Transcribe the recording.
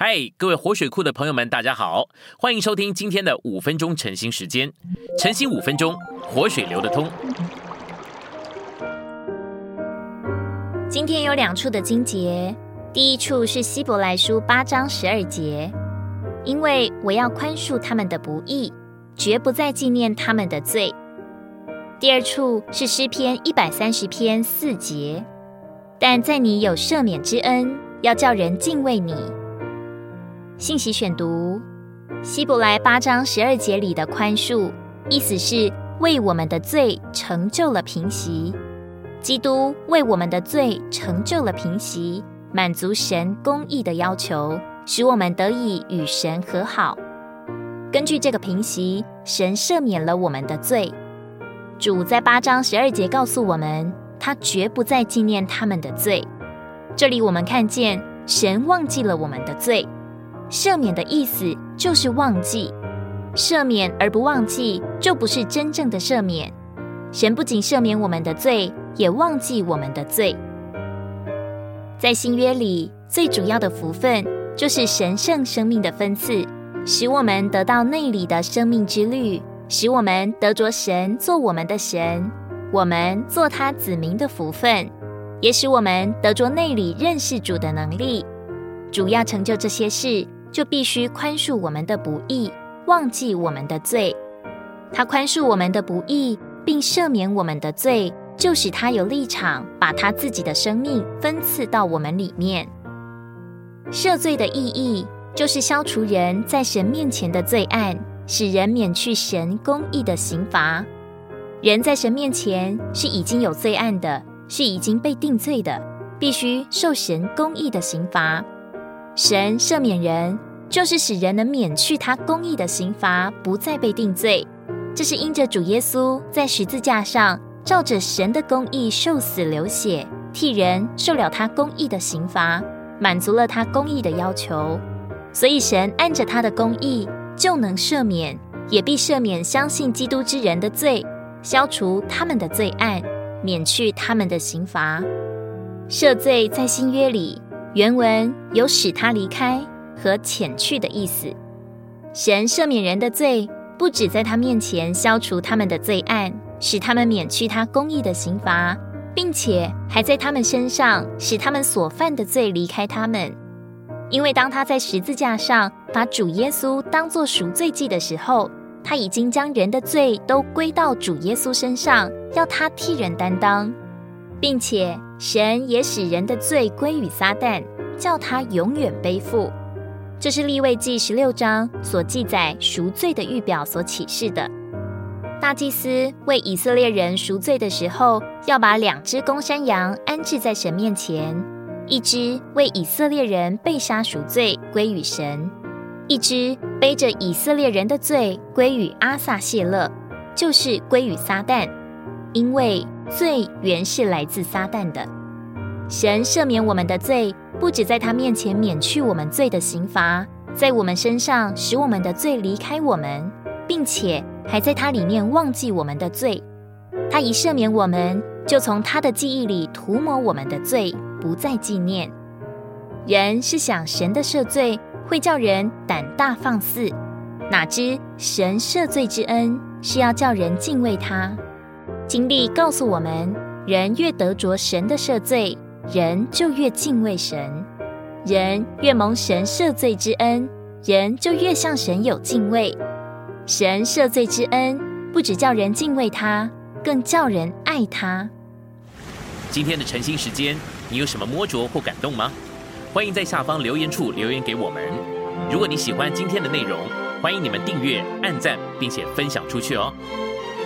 嗨，各位活水库的朋友们，大家好，欢迎收听今天的五分钟晨兴时间。晨兴五分钟，活水流得通。今天有两处的经节，第一处是希伯来书八章十二节，因为我要宽恕他们的不义，绝不再纪念他们的罪。第二处是诗篇一百三十篇四节，但在你有赦免之恩，要叫人敬畏你。信息选读：希伯来八章十二节里的宽恕，意思是为我们的罪成就了平息。基督为我们的罪成就了平息，满足神公义的要求，使我们得以与神和好。根据这个平息，神赦免了我们的罪。主在八章十二节告诉我们，他绝不再纪念他们的罪。这里我们看见神忘记了我们的罪。赦免的意思就是忘记，赦免而不忘记，就不是真正的赦免。神不仅赦免我们的罪，也忘记我们的罪。在新约里，最主要的福分就是神圣生命的分赐，使我们得到内里的生命之律，使我们得着神做我们的神，我们做他子民的福分，也使我们得着内里认识主的能力。主要成就这些事。就必须宽恕我们的不义，忘记我们的罪。他宽恕我们的不义，并赦免我们的罪，就使他有立场，把他自己的生命分赐到我们里面。赦罪的意义，就是消除人在神面前的罪案，使人免去神公义的刑罚。人在神面前是已经有罪案的，是已经被定罪的，必须受神公义的刑罚。神赦免人，就是使人能免去他公义的刑罚，不再被定罪。这是因着主耶稣在十字架上照着神的公义受死流血，替人受了他公义的刑罚，满足了他公义的要求。所以神按着他的公义，就能赦免，也必赦免相信基督之人的罪，消除他们的罪案，免去他们的刑罚。赦罪在新约里。原文有使他离开和遣去的意思。神赦免人的罪，不止在他面前消除他们的罪案，使他们免去他公义的刑罚，并且还在他们身上使他们所犯的罪离开他们。因为当他在十字架上把主耶稣当作赎罪祭的时候，他已经将人的罪都归到主耶稣身上，要他替人担当。并且神也使人的罪归于撒旦，叫他永远背负。这是立位记十六章所记载赎罪的预表所启示的。大祭司为以色列人赎罪的时候，要把两只公山羊安置在神面前，一只为以色列人被杀赎罪归于神，一只背着以色列人的罪归于阿撒谢勒，就是归于撒旦，因为。罪原是来自撒旦的。神赦免我们的罪，不止在他面前免去我们罪的刑罚，在我们身上使我们的罪离开我们，并且还在他里面忘记我们的罪。他一赦免我们，就从他的记忆里涂抹我们的罪，不再纪念。人是想神的赦罪会叫人胆大放肆，哪知神赦罪之恩是要叫人敬畏他。经历告诉我们，人越得着神的赦罪，人就越敬畏神；人越蒙神赦罪之恩，人就越向神有敬畏。神赦罪之恩，不只叫人敬畏他，更叫人爱他。今天的晨兴时间，你有什么摸着或感动吗？欢迎在下方留言处留言给我们。如果你喜欢今天的内容，欢迎你们订阅、按赞，并且分享出去哦。